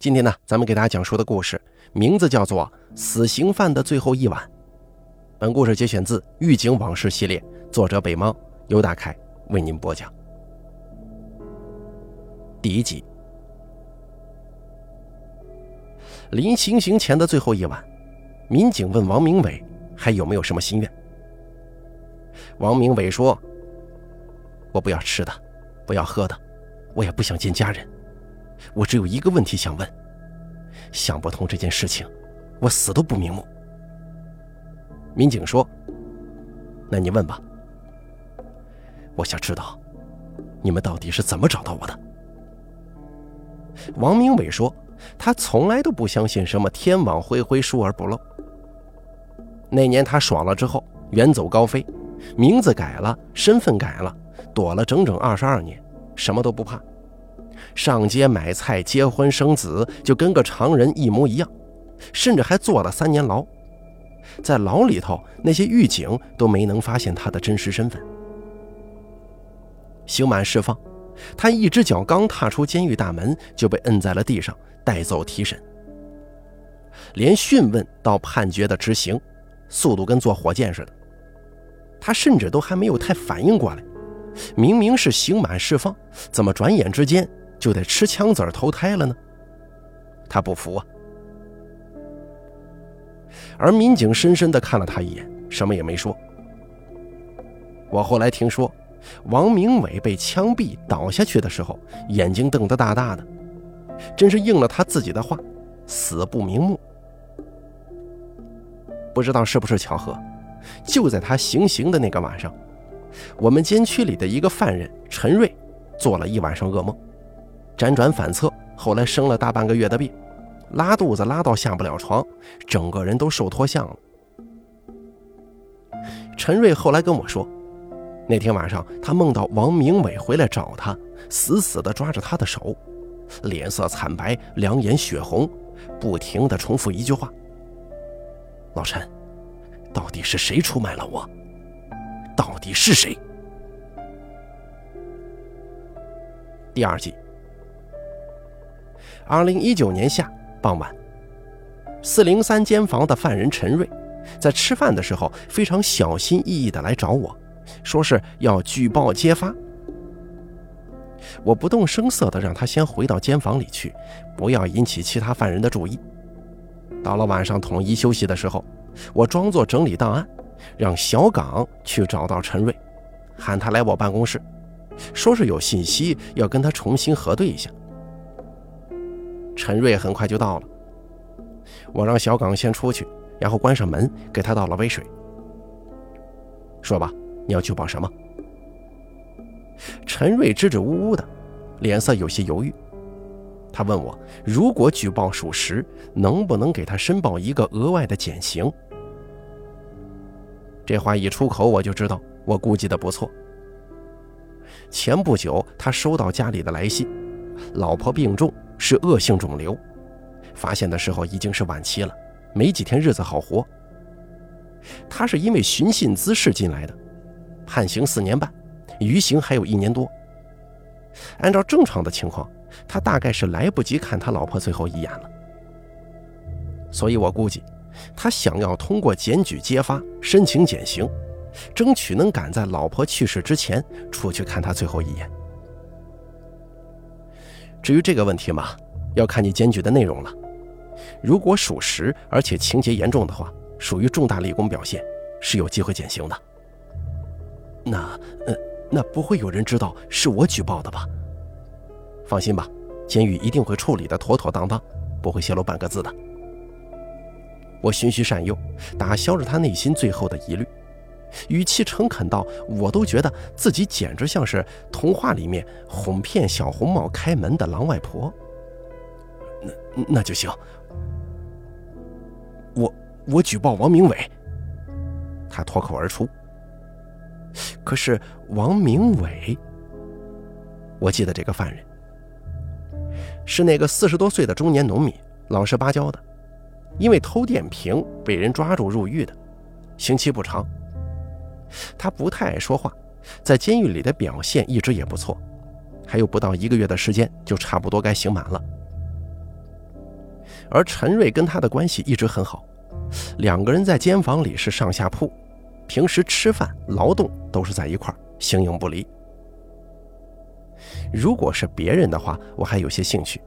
今天呢，咱们给大家讲述的故事名字叫做《死刑犯的最后一晚》。本故事节选自《狱警往事》系列，作者北猫，由大凯为您播讲。第一集，临行刑前的最后一晚，民警问王明伟还有没有什么心愿。王明伟说：“我不要吃的，不要喝的，我也不想见家人。”我只有一个问题想问，想不通这件事情，我死都不瞑目。民警说：“那你问吧。我想知道，你们到底是怎么找到我的？”王明伟说：“他从来都不相信什么天网恢恢，疏而不漏。那年他爽了之后，远走高飞，名字改了，身份改了，躲了整整二十二年，什么都不怕。”上街买菜、结婚生子，就跟个常人一模一样，甚至还坐了三年牢。在牢里头，那些狱警都没能发现他的真实身份。刑满释放，他一只脚刚踏出监狱大门，就被摁在了地上，带走提审。连讯问到判决的执行，速度跟坐火箭似的。他甚至都还没有太反应过来，明明是刑满释放，怎么转眼之间？就得吃枪子儿投胎了呢，他不服啊。而民警深深的看了他一眼，什么也没说。我后来听说，王明伟被枪毙倒下去的时候，眼睛瞪得大大的，真是应了他自己的话，死不瞑目。不知道是不是巧合，就在他行刑的那个晚上，我们监区里的一个犯人陈瑞，做了一晚上噩梦。辗转反侧，后来生了大半个月的病，拉肚子拉到下不了床，整个人都瘦脱相了。陈瑞后来跟我说，那天晚上他梦到王明伟回来找他，死死地抓着他的手，脸色惨白，两眼血红，不停地重复一句话：“老陈，到底是谁出卖了我？到底是谁？”第二季。二零一九年夏傍晚，四零三监房的犯人陈瑞，在吃饭的时候非常小心翼翼地来找我，说是要举报揭发。我不动声色地让他先回到监房里去，不要引起其他犯人的注意。到了晚上统一休息的时候，我装作整理档案，让小岗去找到陈瑞，喊他来我办公室，说是有信息要跟他重新核对一下。陈瑞很快就到了，我让小岗先出去，然后关上门，给他倒了杯水。说吧，你要举报什么？陈瑞支支吾吾的，脸色有些犹豫。他问我，如果举报属实，能不能给他申报一个额外的减刑？这话一出口，我就知道我估计的不错。前不久，他收到家里的来信，老婆病重。是恶性肿瘤，发现的时候已经是晚期了，没几天日子好活。他是因为寻衅滋事进来的，判刑四年半，余刑还有一年多。按照正常的情况，他大概是来不及看他老婆最后一眼了。所以我估计，他想要通过检举揭发申请减刑，争取能赶在老婆去世之前出去看他最后一眼。至于这个问题嘛，要看你检举的内容了。如果属实，而且情节严重的话，属于重大立功表现，是有机会减刑的。那……呃，那不会有人知道是我举报的吧？放心吧，监狱一定会处理的妥妥当当，不会泄露半个字的。我循循善诱，打消了他内心最后的疑虑。语气诚恳到，我都觉得自己简直像是童话里面哄骗小红帽开门的狼外婆。那那就行。我我举报王明伟。他脱口而出。可是王明伟，我记得这个犯人是那个四十多岁的中年农民，老实巴交的，因为偷电瓶被人抓住入狱的，刑期不长。他不太爱说话，在监狱里的表现一直也不错，还有不到一个月的时间就差不多该刑满了。而陈瑞跟他的关系一直很好，两个人在监房里是上下铺，平时吃饭、劳动都是在一块儿，形影不离。如果是别人的话，我还有些兴趣。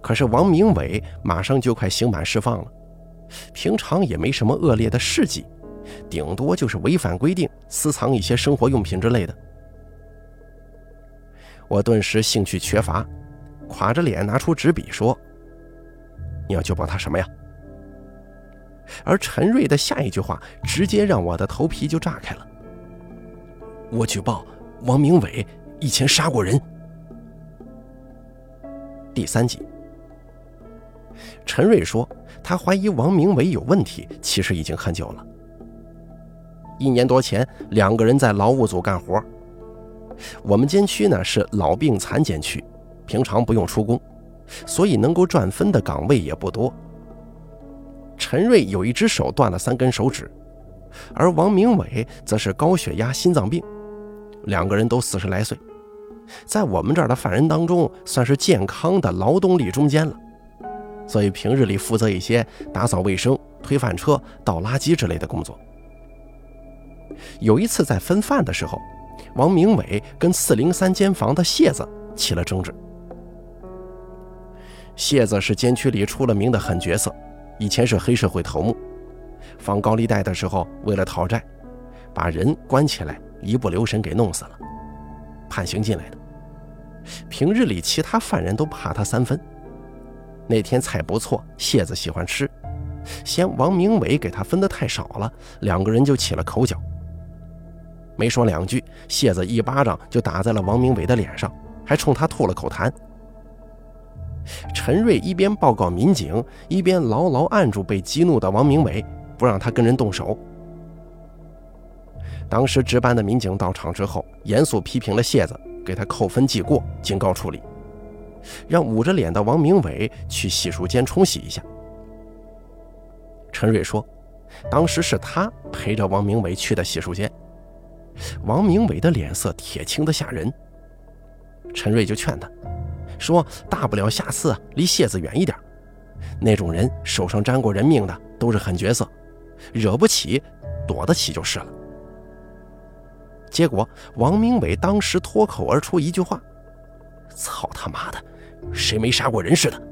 可是王明伟马上就快刑满释放了，平常也没什么恶劣的事迹，顶多就是违反规定私藏一些生活用品之类的。我顿时兴趣缺乏，垮着脸拿出纸笔说：“你要举报他什么呀？”而陈瑞的下一句话直接让我的头皮就炸开了：“我举报王明伟以前杀过人。”第三集。陈瑞说：“他怀疑王明伟有问题，其实已经很久了。一年多前，两个人在劳务组干活。我们监区呢是老病残监区，平常不用出工，所以能够赚分的岗位也不多。陈瑞有一只手断了三根手指，而王明伟则是高血压、心脏病，两个人都四十来岁，在我们这儿的犯人当中，算是健康的劳动力中间了。”所以平日里负责一些打扫卫生、推饭车、倒垃圾之类的工作。有一次在分饭的时候，王明伟跟四零三间房的谢子起了争执。谢子是监区里出了名的狠角色，以前是黑社会头目，放高利贷的时候为了讨债，把人关起来，一不留神给弄死了，判刑进来的。平日里其他犯人都怕他三分。那天菜不错，谢。子喜欢吃，嫌王明伟给他分的太少了，两个人就起了口角。没说两句，谢子一巴掌就打在了王明伟的脸上，还冲他吐了口痰。陈瑞一边报告民警，一边牢牢按住被激怒的王明伟，不让他跟人动手。当时值班的民警到场之后，严肃批评了谢子，给他扣分记过，警告处理。让捂着脸的王明伟去洗漱间冲洗一下。陈瑞说：“当时是他陪着王明伟去的洗漱间。”王明伟的脸色铁青的吓人。陈瑞就劝他说：“大不了下次离谢子远一点。那种人手上沾过人命的都是狠角色，惹不起，躲得起就是了。”结果王明伟当时脱口而出一句话：“操他妈的！”谁没杀过人似的？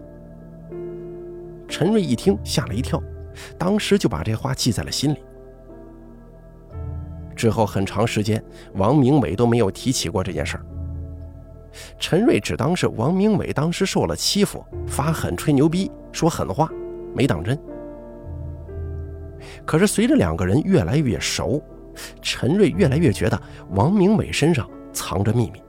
陈瑞一听吓了一跳，当时就把这话记在了心里。之后很长时间，王明伟都没有提起过这件事儿。陈瑞只当是王明伟当时受了欺负，发狠吹牛逼，说狠话，没当真。可是随着两个人越来越熟，陈瑞越来越觉得王明伟身上藏着秘密。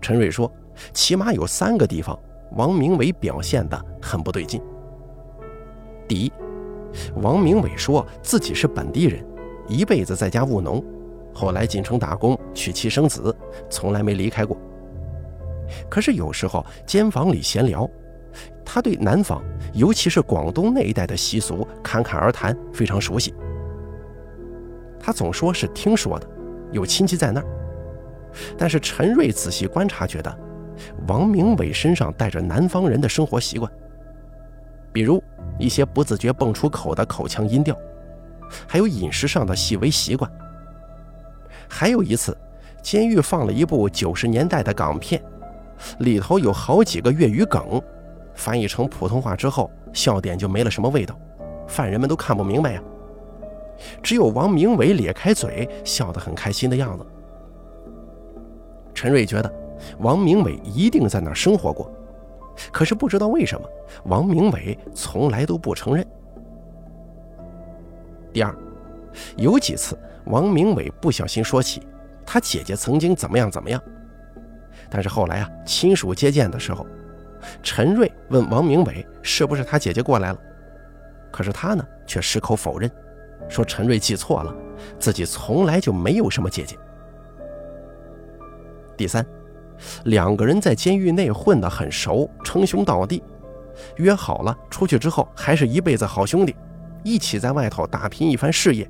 陈瑞说。起码有三个地方，王明伟表现得很不对劲。第一，王明伟说自己是本地人，一辈子在家务农，后来进城打工，娶妻生子，从来没离开过。可是有时候间房里闲聊，他对南方，尤其是广东那一带的习俗侃侃而谈，非常熟悉。他总说是听说的，有亲戚在那儿。但是陈瑞仔细观察，觉得。王明伟身上带着南方人的生活习惯，比如一些不自觉蹦出口的口腔音调，还有饮食上的细微习惯。还有一次，监狱放了一部九十年代的港片，里头有好几个粤语梗，翻译成普通话之后，笑点就没了什么味道，犯人们都看不明白呀。只有王明伟咧开嘴，笑得很开心的样子。陈瑞觉得。王明伟一定在那儿生活过，可是不知道为什么，王明伟从来都不承认。第二，有几次王明伟不小心说起他姐姐曾经怎么样怎么样，但是后来啊，亲属接见的时候，陈瑞问王明伟是不是他姐姐过来了，可是他呢却矢口否认，说陈瑞记错了，自己从来就没有什么姐姐。第三。两个人在监狱内混得很熟，称兄道弟，约好了出去之后还是一辈子好兄弟，一起在外头打拼一番事业。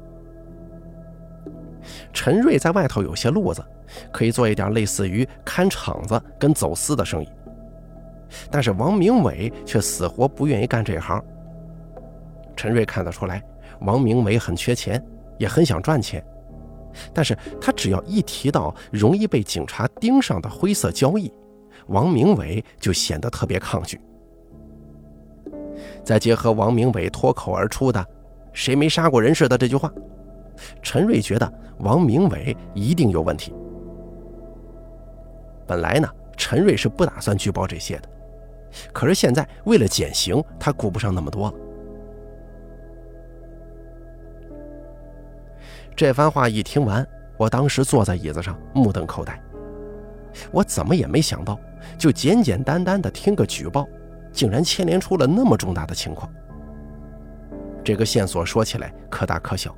陈瑞在外头有些路子，可以做一点类似于看场子跟走私的生意。但是王明伟却死活不愿意干这行。陈瑞看得出来，王明伟很缺钱，也很想赚钱，但是他只要一提到容易被警察盯上的灰色交易，王明伟就显得特别抗拒。再结合王明伟脱口而出的“谁没杀过人似的”这句话，陈瑞觉得王明伟一定有问题。本来呢，陈瑞是不打算举报这些的，可是现在为了减刑，他顾不上那么多了。这番话一听完，我当时坐在椅子上目瞪口呆。我怎么也没想到，就简简单单的听个举报，竟然牵连出了那么重大的情况。这个线索说起来可大可小，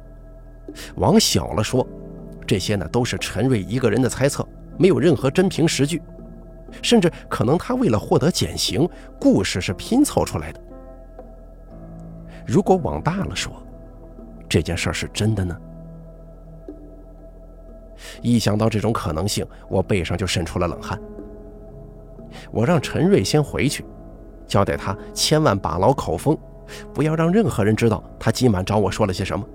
往小了说，这些呢都是陈瑞一个人的猜测。没有任何真凭实据，甚至可能他为了获得减刑，故事是拼凑出来的。如果往大了说，这件事是真的呢？一想到这种可能性，我背上就渗出了冷汗。我让陈瑞先回去，交代他千万把牢口风，不要让任何人知道他今晚找我说了些什么。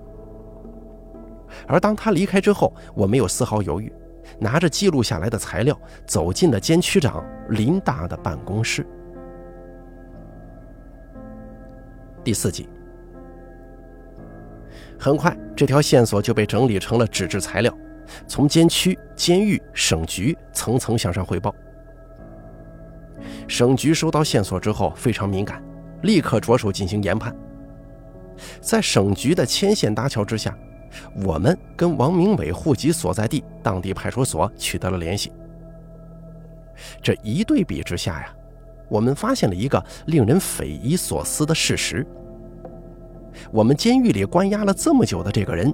而当他离开之后，我没有丝毫犹豫。拿着记录下来的材料，走进了监区长林大的办公室。第四集，很快这条线索就被整理成了纸质材料，从监区、监狱、省局层层向上汇报。省局收到线索之后非常敏感，立刻着手进行研判。在省局的牵线搭桥之下。我们跟王明伟户籍所在地当地派出所取得了联系。这一对比之下呀，我们发现了一个令人匪夷所思的事实：我们监狱里关押了这么久的这个人，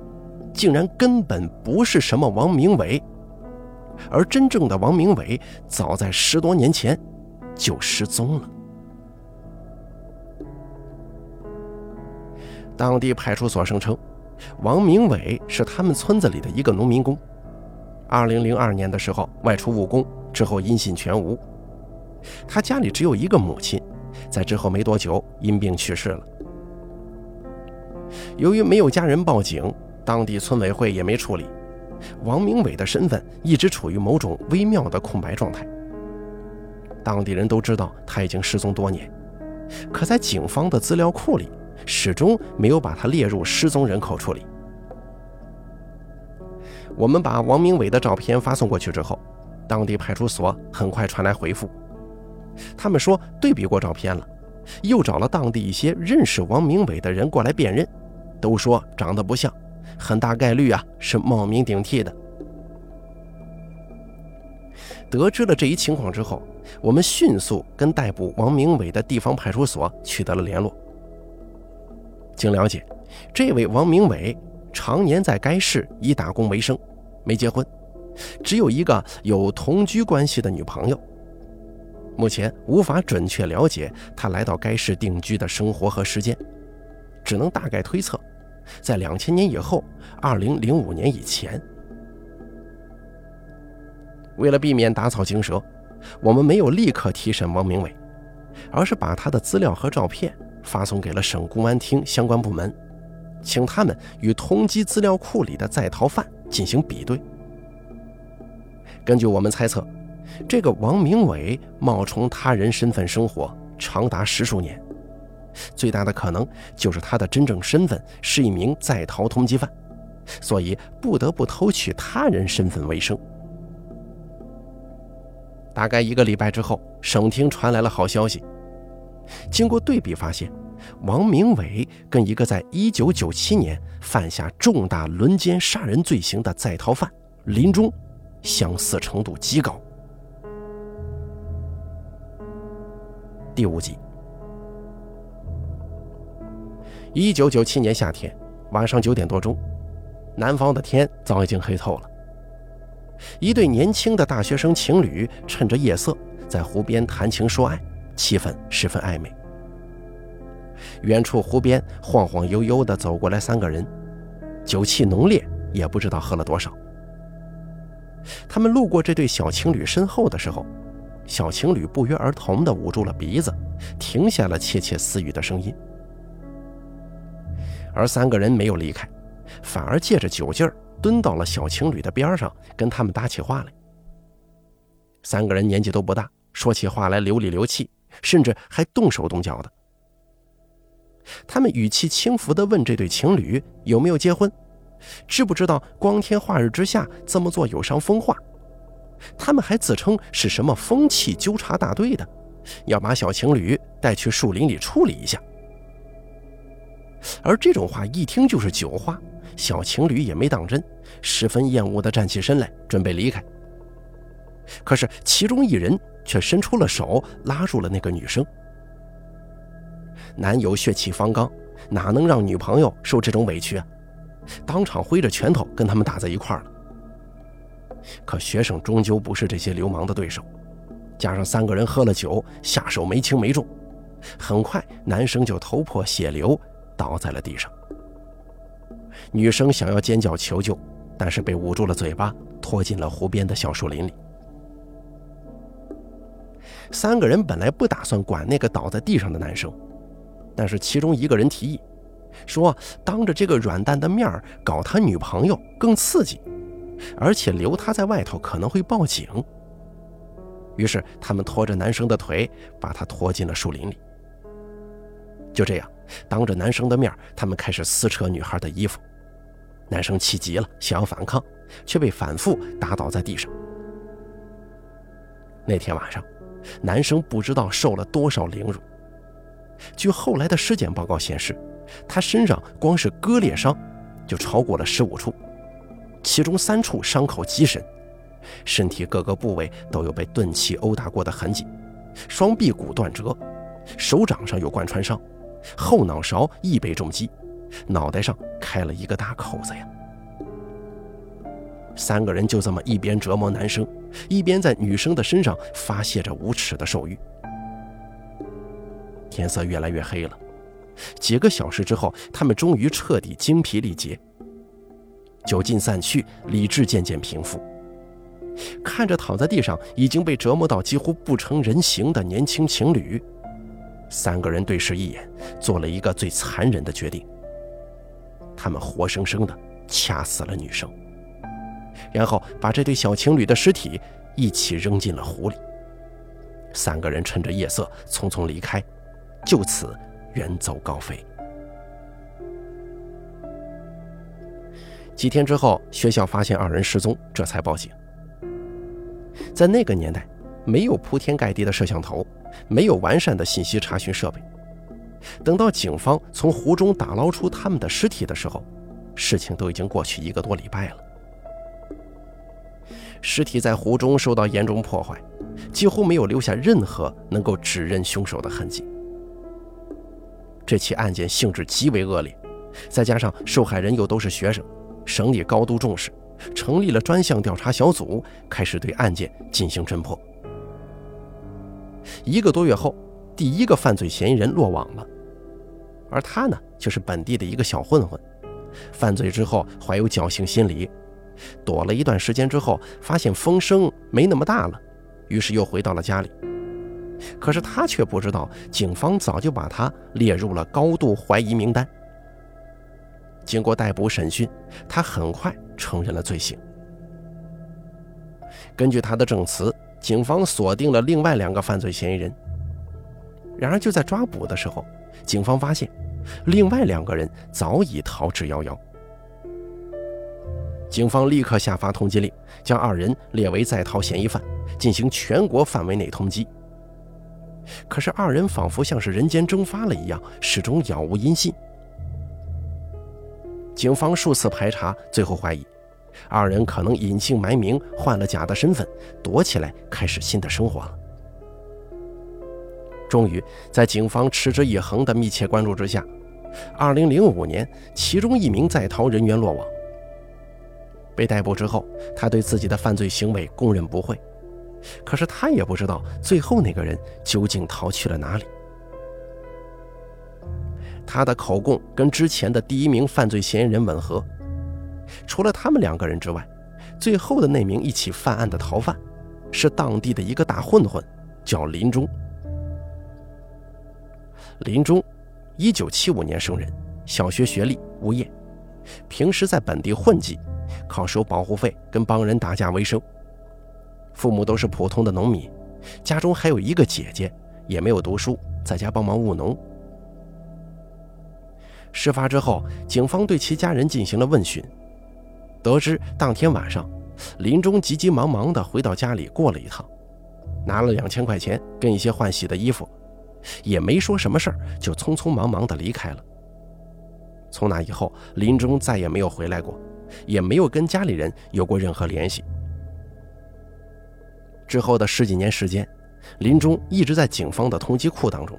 竟然根本不是什么王明伟，而真正的王明伟早在十多年前就失踪了。当地派出所声称。王明伟是他们村子里的一个农民工。二零零二年的时候外出务工，之后音信全无。他家里只有一个母亲，在之后没多久因病去世了。由于没有家人报警，当地村委会也没处理，王明伟的身份一直处于某种微妙的空白状态。当地人都知道他已经失踪多年，可在警方的资料库里。始终没有把他列入失踪人口处理。我们把王明伟的照片发送过去之后，当地派出所很快传来回复，他们说对比过照片了，又找了当地一些认识王明伟的人过来辨认，都说长得不像，很大概率啊是冒名顶替的。得知了这一情况之后，我们迅速跟逮捕王明伟的地方派出所取得了联络。经了解，这位王明伟常年在该市以打工为生，没结婚，只有一个有同居关系的女朋友。目前无法准确了解他来到该市定居的生活和时间，只能大概推测，在两千年以后，二零零五年以前。为了避免打草惊蛇，我们没有立刻提审王明伟，而是把他的资料和照片。发送给了省公安厅相关部门，请他们与通缉资料库里的在逃犯进行比对。根据我们猜测，这个王明伟冒充他人身份生活长达十数年，最大的可能就是他的真正身份是一名在逃通缉犯，所以不得不偷取他人身份为生。大概一个礼拜之后，省厅传来了好消息。经过对比，发现王明伟跟一个在1997年犯下重大轮奸杀人罪行的在逃犯林中相似程度极高。第五集。1997年夏天晚上九点多钟，南方的天早已经黑透了。一对年轻的大学生情侣趁着夜色在湖边谈情说爱。气氛十分暧昧。远处湖边晃晃悠悠地走过来三个人，酒气浓烈，也不知道喝了多少。他们路过这对小情侣身后的时候，小情侣不约而同地捂住了鼻子，停下了窃窃私语的声音。而三个人没有离开，反而借着酒劲儿蹲到了小情侣的边上，跟他们搭起话来。三个人年纪都不大，说起话来流里流气，甚至还动手动脚的。他们语气轻浮地问这对情侣有没有结婚，知不知道光天化日之下这么做有伤风化。他们还自称是什么风气纠察大队的，要把小情侣带去树林里处理一下。而这种话一听就是酒话，小情侣也没当真，十分厌恶地站起身来准备离开。可是其中一人却伸出了手拉住了那个女生。男友血气方刚，哪能让女朋友受这种委屈啊？当场挥着拳头跟他们打在一块儿了。可学生终究不是这些流氓的对手，加上三个人喝了酒，下手没轻没重，很快男生就头破血流，倒在了地上。女生想要尖叫求救，但是被捂住了嘴巴，拖进了湖边的小树林里。三个人本来不打算管那个倒在地上的男生，但是其中一个人提议，说当着这个软蛋的面搞他女朋友更刺激。而且留他在外头可能会报警。于是他们拖着男生的腿，把他拖进了树林里。就这样，当着男生的面，他们开始撕扯女孩的衣服。男生气急了，想要反抗，却被反复打倒在地上。那天晚上，男生不知道受了多少凌辱。据后来的尸检报告显示，他身上光是割裂伤就超过了十五处。其中三处伤口极深，身体各个部位都有被钝器殴打过的痕迹，双臂骨断折，手掌上有贯穿伤，后脑勺亦被重击，脑袋上开了一个大口子呀！三个人就这么一边折磨男生，一边在女生的身上发泄着无耻的兽欲。天色越来越黑了，几个小时之后，他们终于彻底精疲力竭。酒劲散去，理智渐渐平复。看着躺在地上已经被折磨到几乎不成人形的年轻情侣，三个人对视一眼，做了一个最残忍的决定：他们活生生的掐死了女生，然后把这对小情侣的尸体一起扔进了湖里。三个人趁着夜色匆匆离开，就此远走高飞。几天之后，学校发现二人失踪，这才报警。在那个年代，没有铺天盖地的摄像头，没有完善的信息查询设备。等到警方从湖中打捞出他们的尸体的时候，事情都已经过去一个多礼拜了。尸体在湖中受到严重破坏，几乎没有留下任何能够指认凶手的痕迹。这起案件性质极为恶劣，再加上受害人又都是学生。省里高度重视，成立了专项调查小组，开始对案件进行侦破。一个多月后，第一个犯罪嫌疑人落网了，而他呢，就是本地的一个小混混。犯罪之后怀有侥幸心理，躲了一段时间之后，发现风声没那么大了，于是又回到了家里。可是他却不知道，警方早就把他列入了高度怀疑名单。经过逮捕审讯，他很快承认了罪行。根据他的证词，警方锁定了另外两个犯罪嫌疑人。然而，就在抓捕的时候，警方发现另外两个人早已逃之夭夭。警方立刻下发通缉令，将二人列为在逃嫌疑犯，进行全国范围内通缉。可是，二人仿佛像是人间蒸发了一样，始终杳无音信。警方数次排查，最后怀疑二人可能隐姓埋名，换了假的身份，躲起来开始新的生活了。终于，在警方持之以恒的密切关注之下，2005年，其中一名在逃人员落网。被逮捕之后，他对自己的犯罪行为供认不讳，可是他也不知道最后那个人究竟逃去了哪里。他的口供跟之前的第一名犯罪嫌疑人吻合，除了他们两个人之外，最后的那名一起犯案的逃犯，是当地的一个大混混，叫林中。林中，一九七五年生人，小学学历，无业，平时在本地混迹，靠收保护费跟帮人打架为生。父母都是普通的农民，家中还有一个姐姐，也没有读书，在家帮忙务农。事发之后，警方对其家人进行了问询，得知当天晚上，林中急急忙忙地回到家里过了一趟，拿了两千块钱跟一些换洗的衣服，也没说什么事儿，就匆匆忙忙地离开了。从那以后，林中再也没有回来过，也没有跟家里人有过任何联系。之后的十几年时间，林中一直在警方的通缉库当中，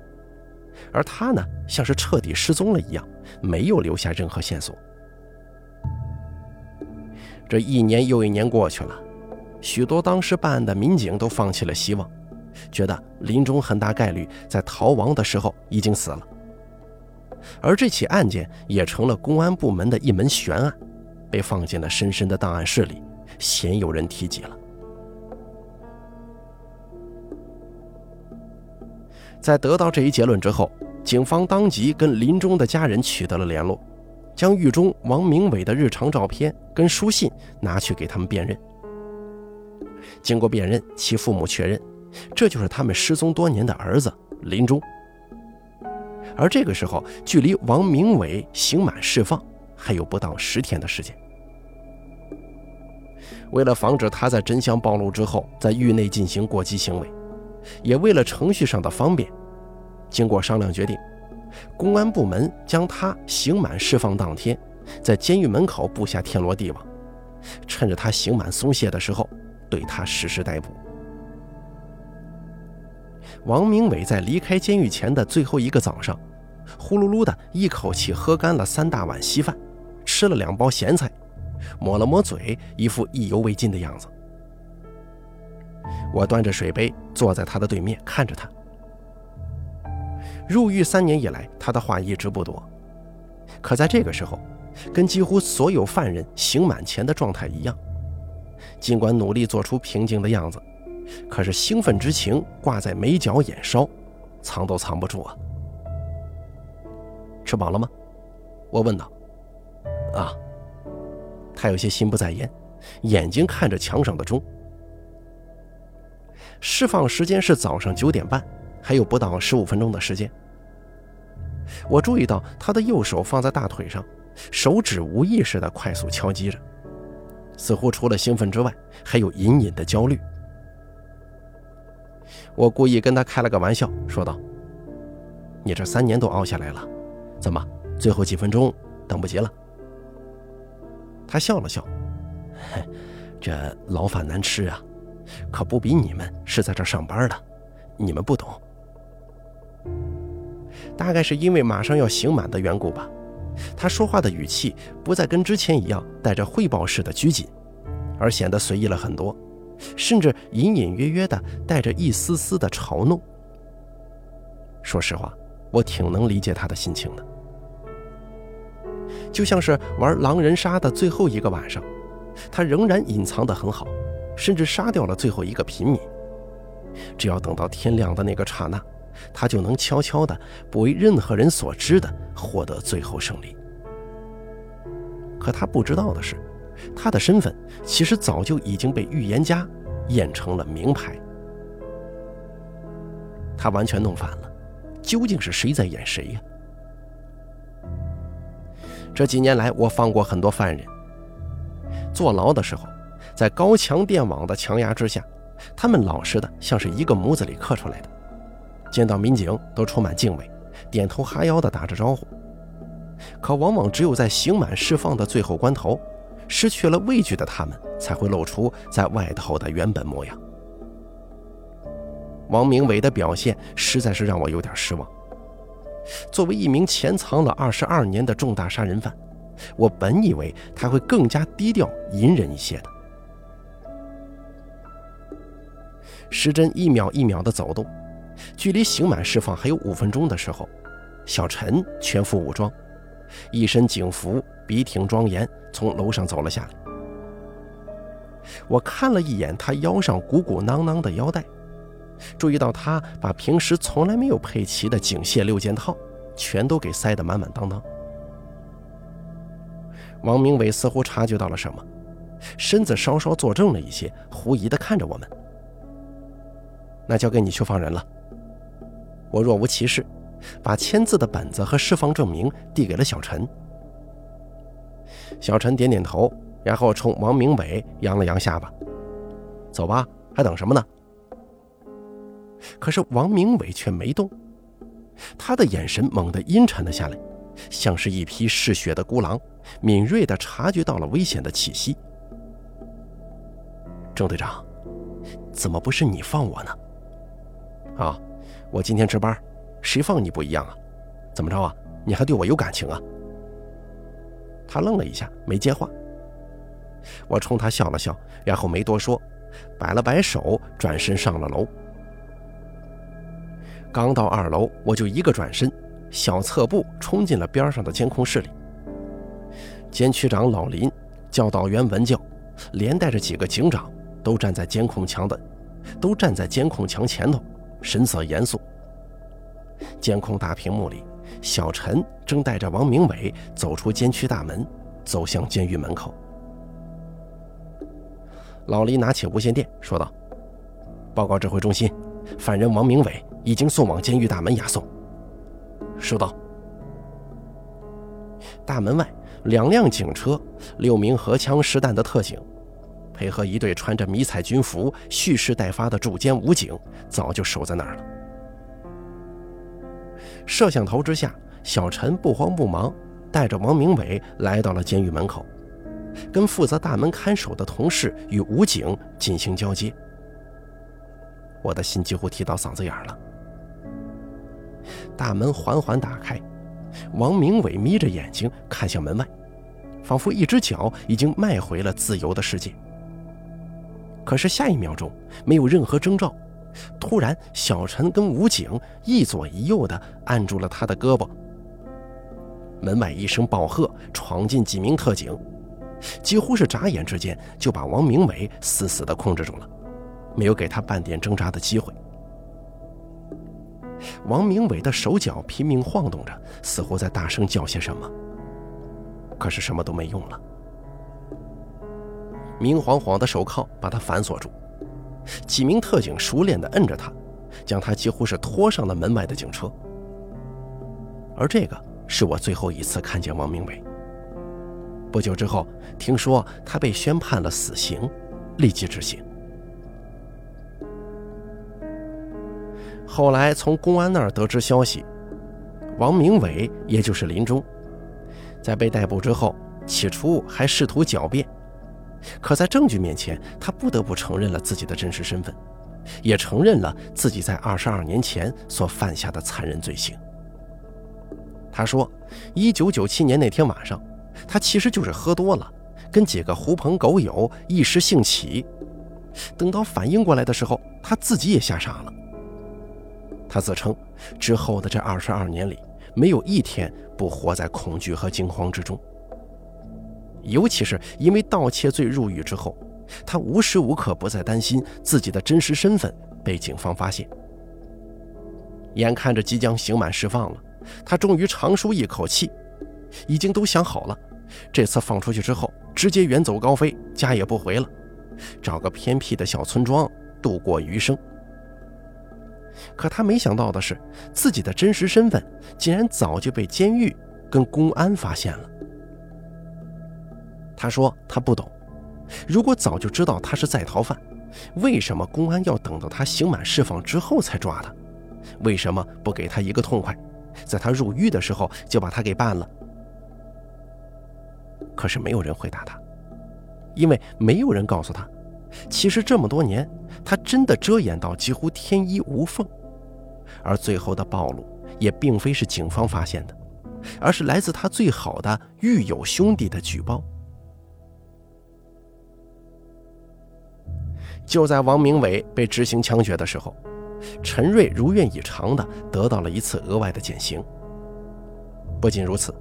而他呢，像是彻底失踪了一样，没有留下任何线索。这一年又一年过去了，许多当时办案的民警都放弃了希望，觉得林中很大概率在逃亡的时候已经死了。而这起案件也成了公安部门的一门悬案，被放进了深深的档案室里，鲜有人提及了。在得到这一结论之后，警方当即跟林中的家人取得了联络，将狱中王明伟的日常照片跟书信拿去给他们辨认。经过辨认，其父母确认，这就是他们失踪多年的儿子林中。而这个时候，距离王明伟刑满释放还有不到十天的时间。为了防止他在真相暴露之后在狱内进行过激行为。也为了程序上的方便，经过商量决定，公安部门将他刑满释放当天，在监狱门口布下天罗地网，趁着他刑满松懈的时候，对他实施逮捕。王明伟在离开监狱前的最后一个早上，呼噜噜的一口气喝干了三大碗稀饭，吃了两包咸菜，抹了抹嘴，一副意犹未尽的样子。我端着水杯坐在他的对面，看着他。入狱三年以来，他的话一直不多，可在这个时候，跟几乎所有犯人刑满前的状态一样，尽管努力做出平静的样子，可是兴奋之情挂在眉角眼梢，藏都藏不住啊。吃饱了吗？我问道。啊。他有些心不在焉，眼睛看着墙上的钟。释放时间是早上九点半，还有不到十五分钟的时间。我注意到他的右手放在大腿上，手指无意识地快速敲击着，似乎除了兴奋之外，还有隐隐的焦虑。我故意跟他开了个玩笑，说道：“你这三年都熬下来了，怎么最后几分钟等不及了？”他笑了笑：“这牢饭难吃啊。”可不比你们是在这上班的，你们不懂。大概是因为马上要刑满的缘故吧，他说话的语气不再跟之前一样带着汇报式的拘谨，而显得随意了很多，甚至隐隐约约的带着一丝丝的嘲弄。说实话，我挺能理解他的心情的，就像是玩狼人杀的最后一个晚上，他仍然隐藏得很好。甚至杀掉了最后一个平民。只要等到天亮的那个刹那，他就能悄悄的、不为任何人所知的获得最后胜利。可他不知道的是，他的身份其实早就已经被预言家演成了名牌。他完全弄反了，究竟是谁在演谁呀？这几年来，我放过很多犯人。坐牢的时候。在高墙电网的强压之下，他们老实的像是一个模子里刻出来的，见到民警都充满敬畏，点头哈腰的打着招呼。可往往只有在刑满释放的最后关头，失去了畏惧的他们才会露出在外头的原本模样。王明伟的表现实在是让我有点失望。作为一名潜藏了二十二年的重大杀人犯，我本以为他会更加低调隐忍一些的。时针一秒一秒的走动，距离刑满释放还有五分钟的时候，小陈全副武装，一身警服，笔挺庄严，从楼上走了下来。我看了一眼他腰上鼓鼓囊囊的腰带，注意到他把平时从来没有配齐的警械六件套全都给塞得满满当当。王明伟似乎察觉到了什么，身子稍稍坐正了一些，狐疑地看着我们。那交给你去放人了。我若无其事，把签字的本子和释放证明递给了小陈。小陈点点头，然后冲王明伟扬了扬下巴：“走吧，还等什么呢？”可是王明伟却没动，他的眼神猛地阴沉了下来，像是一匹嗜血的孤狼，敏锐地察觉到了危险的气息。郑队长，怎么不是你放我呢？啊，我今天值班，谁放你不一样啊？怎么着啊？你还对我有感情啊？他愣了一下，没接话。我冲他笑了笑，然后没多说，摆了摆手，转身上了楼。刚到二楼，我就一个转身，小侧步冲进了边上的监控室里。监区长老林、教导员文教，连带着几个警长都站在监控墙的，都站在监控墙前头，神色严肃。监控大屏幕里，小陈正带着王明伟走出监区大门，走向监狱门口。老林拿起无线电说道：“报告指挥中心，犯人王明伟。”已经送往监狱大门押送。收到。大门外，两辆警车，六名荷枪实弹的特警，配合一队穿着迷彩军服、蓄势待发的驻监武警，早就守在那儿了。摄像头之下，小陈不慌不忙，带着王明伟来到了监狱门口，跟负责大门看守的同事与武警进行交接。我的心几乎提到嗓子眼了。大门缓缓打开，王明伟眯着眼睛看向门外，仿佛一只脚已经迈回了自由的世界。可是下一秒钟，没有任何征兆，突然，小陈跟武警一左一右的按住了他的胳膊。门外一声暴喝，闯进几名特警，几乎是眨眼之间就把王明伟死死的控制住了，没有给他半点挣扎的机会。王明伟的手脚拼命晃动着，似乎在大声叫些什么。可是什么都没用了。明晃晃的手铐把他反锁住，几名特警熟练地摁着他，将他几乎是拖上了门外的警车。而这个是我最后一次看见王明伟。不久之后，听说他被宣判了死刑，立即执行。后来从公安那儿得知消息，王明伟也就是林中，在被逮捕之后，起初还试图狡辩，可在证据面前，他不得不承认了自己的真实身份，也承认了自己在二十二年前所犯下的残忍罪行。他说，一九九七年那天晚上，他其实就是喝多了，跟几个狐朋狗友一时兴起，等到反应过来的时候，他自己也吓傻了。他自称，之后的这二十二年里，没有一天不活在恐惧和惊慌之中。尤其是因为盗窃罪入狱之后，他无时无刻不在担心自己的真实身份被警方发现。眼看着即将刑满释放了，他终于长舒一口气，已经都想好了，这次放出去之后，直接远走高飞，家也不回了，找个偏僻的小村庄度过余生。可他没想到的是，自己的真实身份竟然早就被监狱跟公安发现了。他说他不懂，如果早就知道他是在逃犯，为什么公安要等到他刑满释放之后才抓他？为什么不给他一个痛快，在他入狱的时候就把他给办了？可是没有人回答他，因为没有人告诉他，其实这么多年。他真的遮掩到几乎天衣无缝，而最后的暴露也并非是警方发现的，而是来自他最好的狱友兄弟的举报。就在王明伟被执行枪决的时候，陈瑞如愿以偿的得到了一次额外的减刑。不仅如此，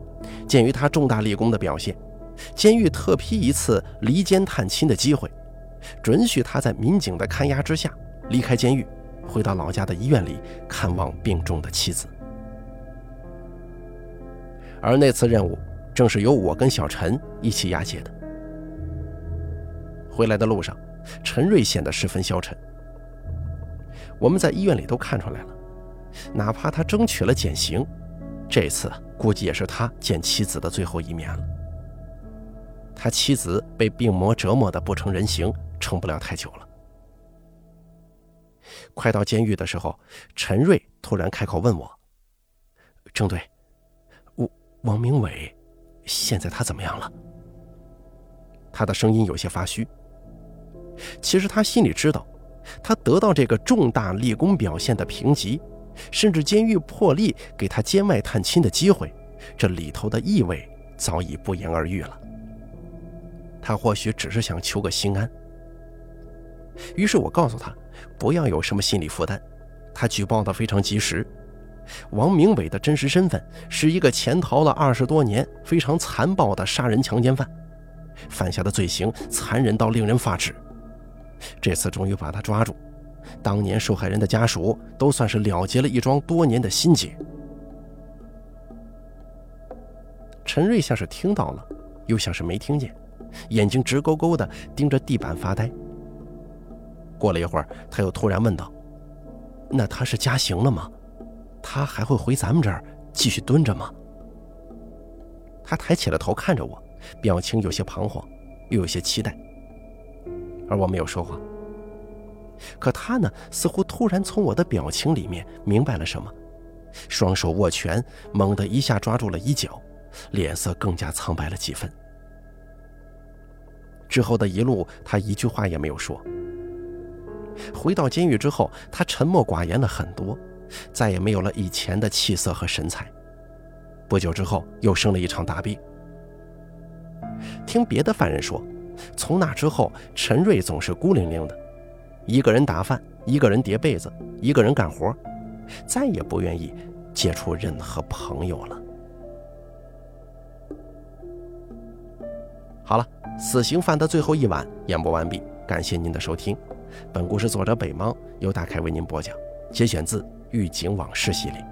鉴于他重大立功的表现，监狱特批一次离监探亲的机会。准许他在民警的看押之下离开监狱，回到老家的医院里看望病重的妻子。而那次任务正是由我跟小陈一起押解的。回来的路上，陈瑞显得十分消沉。我们在医院里都看出来了，哪怕他争取了减刑，这次估计也是他见妻子的最后一面了。他妻子被病魔折磨得不成人形，撑不了太久了。快到监狱的时候，陈瑞突然开口问我：“郑队，王王明伟，现在他怎么样了？”他的声音有些发虚。其实他心里知道，他得到这个重大立功表现的评级，甚至监狱破例给他监外探亲的机会，这里头的意味早已不言而喻了。他或许只是想求个心安。于是我告诉他，不要有什么心理负担。他举报的非常及时，王明伟的真实身份是一个潜逃了二十多年、非常残暴的杀人强奸犯，犯下的罪行残忍到令人发指。这次终于把他抓住，当年受害人的家属都算是了结了一桩多年的心结。陈瑞像是听到了，又像是没听见，眼睛直勾勾的盯着地板发呆。过了一会儿，他又突然问道：“那他是加刑了吗？他还会回咱们这儿继续蹲着吗？”他抬起了头看着我，表情有些彷徨，又有些期待。而我没有说话。可他呢，似乎突然从我的表情里面明白了什么，双手握拳，猛地一下抓住了衣角，脸色更加苍白了几分。之后的一路，他一句话也没有说。回到监狱之后，他沉默寡言了很多，再也没有了以前的气色和神采。不久之后，又生了一场大病。听别的犯人说。从那之后，陈瑞总是孤零零的，一个人打饭，一个人叠被子，一个人干活，再也不愿意接触任何朋友了。好了，死刑犯的最后一晚演播完毕，感谢您的收听。本故事作者北猫由大凯为您播讲，节选自《狱警往事》系列。